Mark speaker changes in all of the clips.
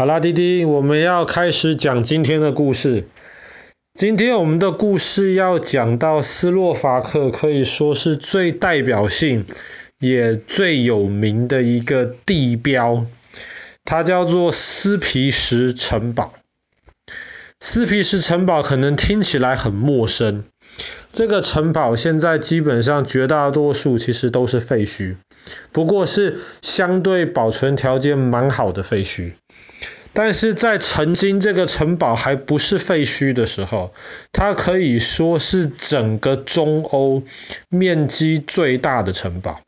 Speaker 1: 好啦，滴滴，我们要开始讲今天的故事。今天我们的故事要讲到斯洛伐克，可以说是最代表性也最有名的一个地标，它叫做斯皮什城堡。斯皮什城堡可能听起来很陌生，这个城堡现在基本上绝大多数其实都是废墟，不过是相对保存条件蛮好的废墟。但是在曾经这个城堡还不是废墟的时候，它可以说是整个中欧面积最大的城堡。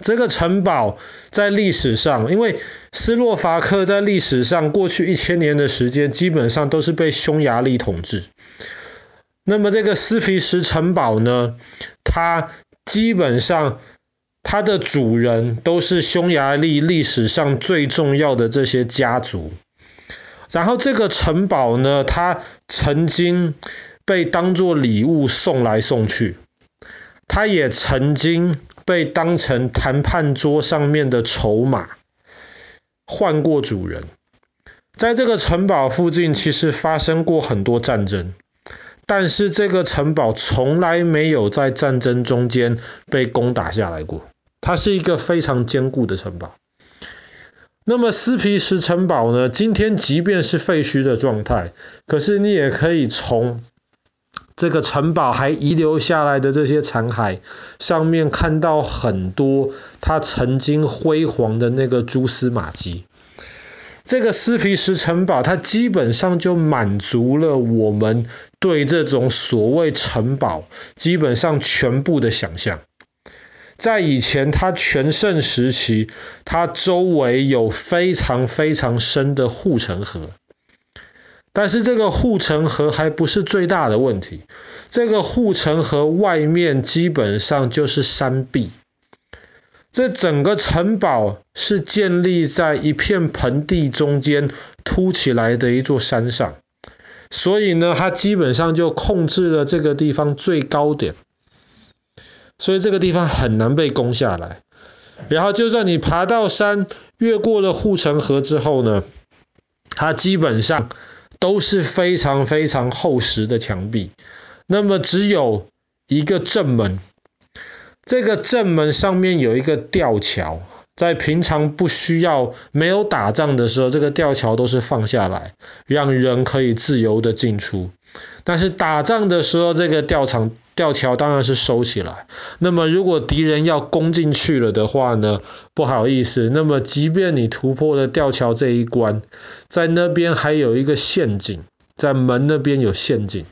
Speaker 1: 这个城堡在历史上，因为斯洛伐克在历史上过去一千年的时间，基本上都是被匈牙利统治。那么这个斯皮什城堡呢，它基本上。它的主人都是匈牙利历史上最重要的这些家族，然后这个城堡呢，它曾经被当作礼物送来送去，它也曾经被当成谈判桌上面的筹码，换过主人。在这个城堡附近，其实发生过很多战争，但是这个城堡从来没有在战争中间被攻打下来过。它是一个非常坚固的城堡。那么斯皮什城堡呢？今天即便是废墟的状态，可是你也可以从这个城堡还遗留下来的这些残骸上面看到很多它曾经辉煌的那个蛛丝马迹。这个斯皮什城堡，它基本上就满足了我们对这种所谓城堡基本上全部的想象。在以前，它全盛时期，它周围有非常非常深的护城河。但是这个护城河还不是最大的问题，这个护城河外面基本上就是山壁。这整个城堡是建立在一片盆地中间凸起来的一座山上，所以呢，它基本上就控制了这个地方最高点。所以这个地方很难被攻下来。然后就算你爬到山，越过了护城河之后呢，它基本上都是非常非常厚实的墙壁。那么只有一个正门，这个正门上面有一个吊桥，在平常不需要没有打仗的时候，这个吊桥都是放下来，让人可以自由的进出。但是打仗的时候，这个吊桥吊桥当然是收起来。那么如果敌人要攻进去了的话呢，不好意思，那么即便你突破了吊桥这一关，在那边还有一个陷阱，在门那边有陷阱。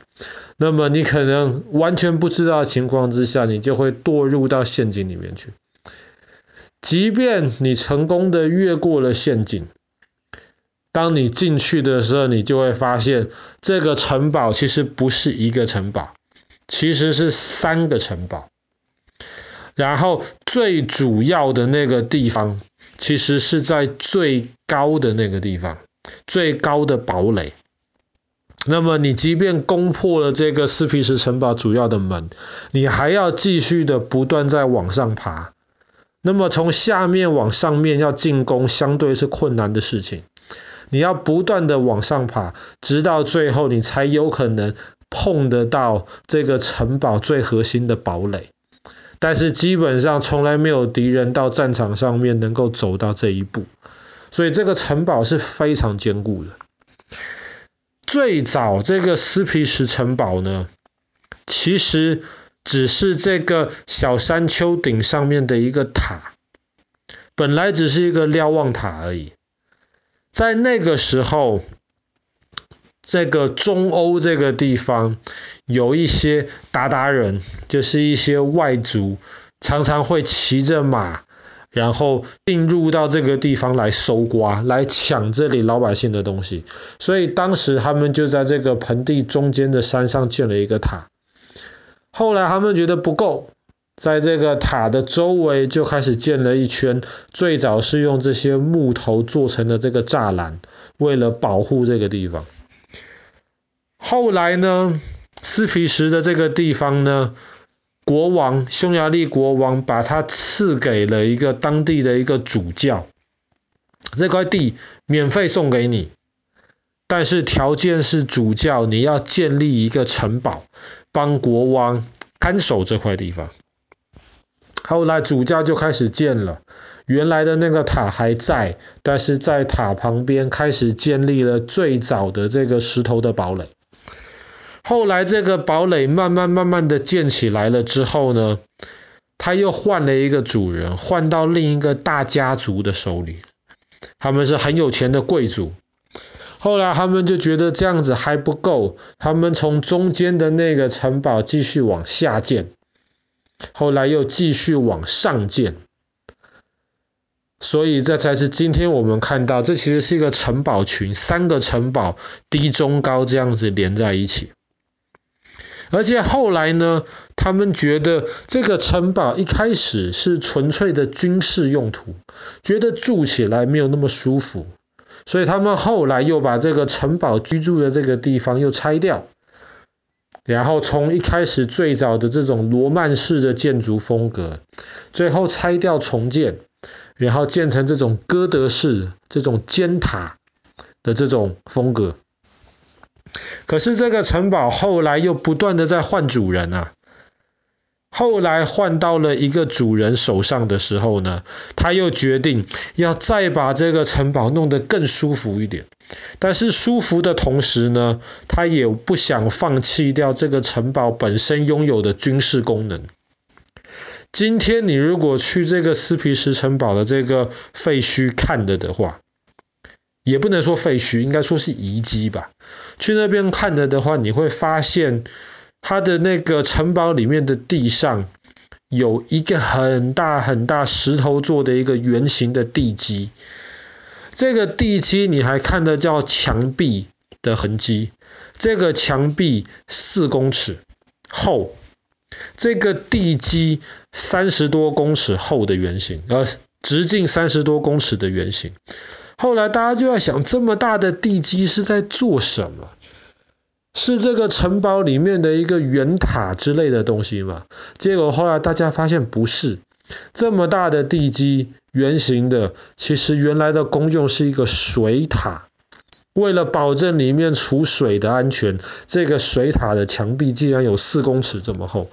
Speaker 1: 那么你可能完全不知道的情况之下，你就会堕入到陷阱里面去。即便你成功的越过了陷阱。当你进去的时候，你就会发现这个城堡其实不是一个城堡，其实是三个城堡。然后最主要的那个地方，其实是在最高的那个地方，最高的堡垒。那么你即便攻破了这个斯皮什城堡主要的门，你还要继续的不断在往上爬。那么从下面往上面要进攻，相对是困难的事情。你要不断的往上爬，直到最后你才有可能碰得到这个城堡最核心的堡垒。但是基本上从来没有敌人到战场上面能够走到这一步，所以这个城堡是非常坚固的。最早这个斯皮什城堡呢，其实只是这个小山丘顶上面的一个塔，本来只是一个瞭望塔而已。在那个时候，这个中欧这个地方有一些鞑靼人，就是一些外族，常常会骑着马，然后进入到这个地方来搜刮，来抢这里老百姓的东西。所以当时他们就在这个盆地中间的山上建了一个塔。后来他们觉得不够。在这个塔的周围就开始建了一圈，最早是用这些木头做成的这个栅栏，为了保护这个地方。后来呢，斯皮什的这个地方呢，国王，匈牙利国王把它赐给了一个当地的一个主教。这块地免费送给你，但是条件是主教你要建立一个城堡，帮国王看守这块地方。后来主教就开始建了，原来的那个塔还在，但是在塔旁边开始建立了最早的这个石头的堡垒。后来这个堡垒慢慢慢慢的建起来了之后呢，他又换了一个主人，换到另一个大家族的手里，他们是很有钱的贵族。后来他们就觉得这样子还不够，他们从中间的那个城堡继续往下建。后来又继续往上建，所以这才是今天我们看到，这其实是一个城堡群，三个城堡低中高这样子连在一起。而且后来呢，他们觉得这个城堡一开始是纯粹的军事用途，觉得住起来没有那么舒服，所以他们后来又把这个城堡居住的这个地方又拆掉。然后从一开始最早的这种罗曼式的建筑风格，最后拆掉重建，然后建成这种哥德式这种尖塔的这种风格。可是这个城堡后来又不断的在换主人啊。后来换到了一个主人手上的时候呢，他又决定要再把这个城堡弄得更舒服一点。但是舒服的同时呢，他也不想放弃掉这个城堡本身拥有的军事功能。今天你如果去这个斯皮什城堡的这个废墟看了的话，也不能说废墟，应该说是遗迹吧。去那边看了的话，你会发现。它的那个城堡里面的地上有一个很大很大石头做的一个圆形的地基，这个地基你还看得叫墙壁的痕迹，这个墙壁四公尺厚，这个地基三十多公尺厚的圆形，呃，直径三十多公尺的圆形。后来大家就在想，这么大的地基是在做什么？是这个城堡里面的一个圆塔之类的东西吗？结果后来大家发现不是，这么大的地基，圆形的，其实原来的功用是一个水塔。为了保证里面储水的安全，这个水塔的墙壁竟然有四公尺这么厚。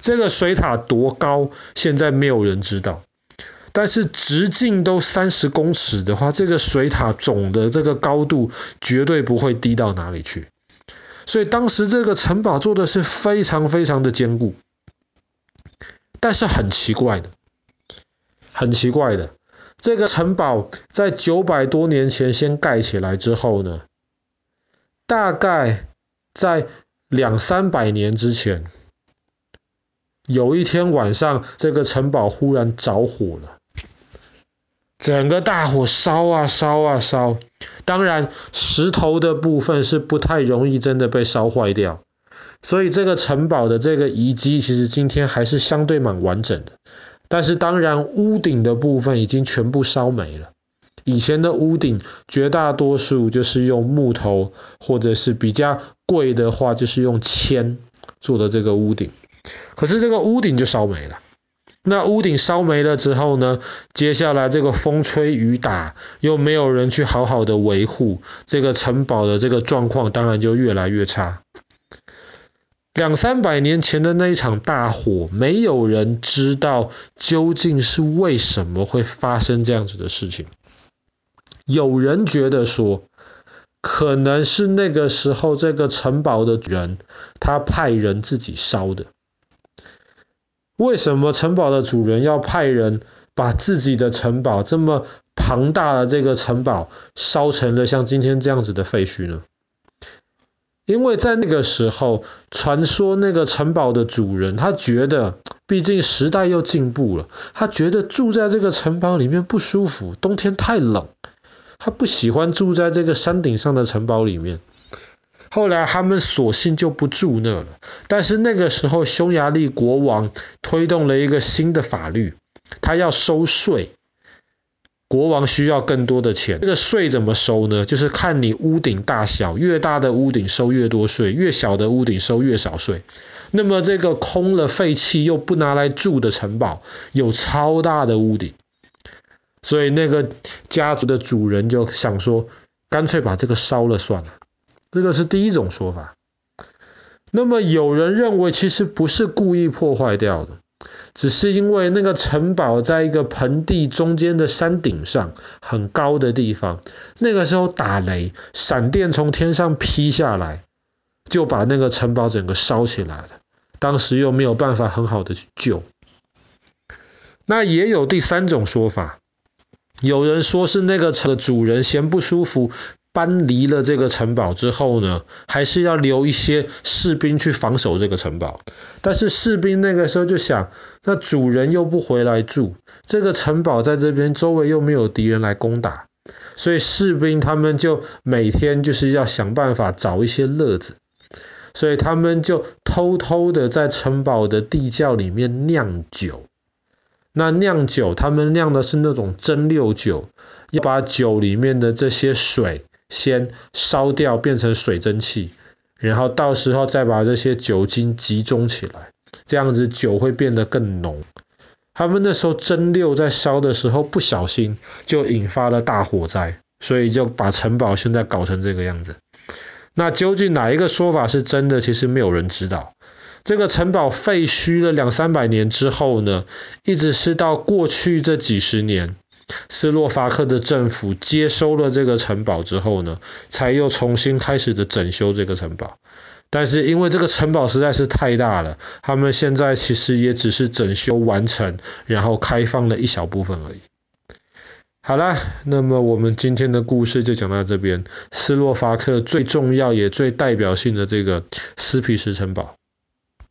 Speaker 1: 这个水塔多高，现在没有人知道。但是直径都三十公尺的话，这个水塔总的这个高度绝对不会低到哪里去。所以当时这个城堡做的是非常非常的坚固，但是很奇怪的，很奇怪的，这个城堡在九百多年前先盖起来之后呢，大概在两三百年之前，有一天晚上，这个城堡忽然着火了，整个大火烧啊烧啊烧。当然，石头的部分是不太容易真的被烧坏掉，所以这个城堡的这个遗迹其实今天还是相对蛮完整的。但是当然，屋顶的部分已经全部烧没了。以前的屋顶绝大多数就是用木头，或者是比较贵的话就是用铅做的这个屋顶，可是这个屋顶就烧没了。那屋顶烧没了之后呢，接下来这个风吹雨打，又没有人去好好的维护这个城堡的这个状况，当然就越来越差。两三百年前的那一场大火，没有人知道究竟是为什么会发生这样子的事情。有人觉得说，可能是那个时候这个城堡的人，他派人自己烧的。为什么城堡的主人要派人把自己的城堡这么庞大的这个城堡烧成了像今天这样子的废墟呢？因为在那个时候，传说那个城堡的主人他觉得，毕竟时代又进步了，他觉得住在这个城堡里面不舒服，冬天太冷，他不喜欢住在这个山顶上的城堡里面。后来他们索性就不住那了，但是那个时候匈牙利国王推动了一个新的法律，他要收税，国王需要更多的钱。这个税怎么收呢？就是看你屋顶大小，越大的屋顶收越多税，越小的屋顶收越少税。那么这个空了废弃又不拿来住的城堡，有超大的屋顶，所以那个家族的主人就想说，干脆把这个烧了算了。这个是第一种说法。那么有人认为，其实不是故意破坏掉的，只是因为那个城堡在一个盆地中间的山顶上，很高的地方，那个时候打雷，闪电从天上劈下来，就把那个城堡整个烧起来了。当时又没有办法很好的去救。那也有第三种说法，有人说是那个城的主人嫌不舒服。搬离了这个城堡之后呢，还是要留一些士兵去防守这个城堡。但是士兵那个时候就想，那主人又不回来住，这个城堡在这边周围又没有敌人来攻打，所以士兵他们就每天就是要想办法找一些乐子，所以他们就偷偷的在城堡的地窖里面酿酒。那酿酒，他们酿的是那种蒸馏酒，要把酒里面的这些水。先烧掉，变成水蒸气，然后到时候再把这些酒精集中起来，这样子酒会变得更浓。他们那时候蒸馏在烧的时候不小心就引发了大火灾，所以就把城堡现在搞成这个样子。那究竟哪一个说法是真的？其实没有人知道。这个城堡废墟了两三百年之后呢，一直是到过去这几十年。斯洛伐克的政府接收了这个城堡之后呢，才又重新开始的整修这个城堡。但是因为这个城堡实在是太大了，他们现在其实也只是整修完成，然后开放了一小部分而已。好啦，那么我们今天的故事就讲到这边。斯洛伐克最重要也最代表性的这个斯皮什城堡。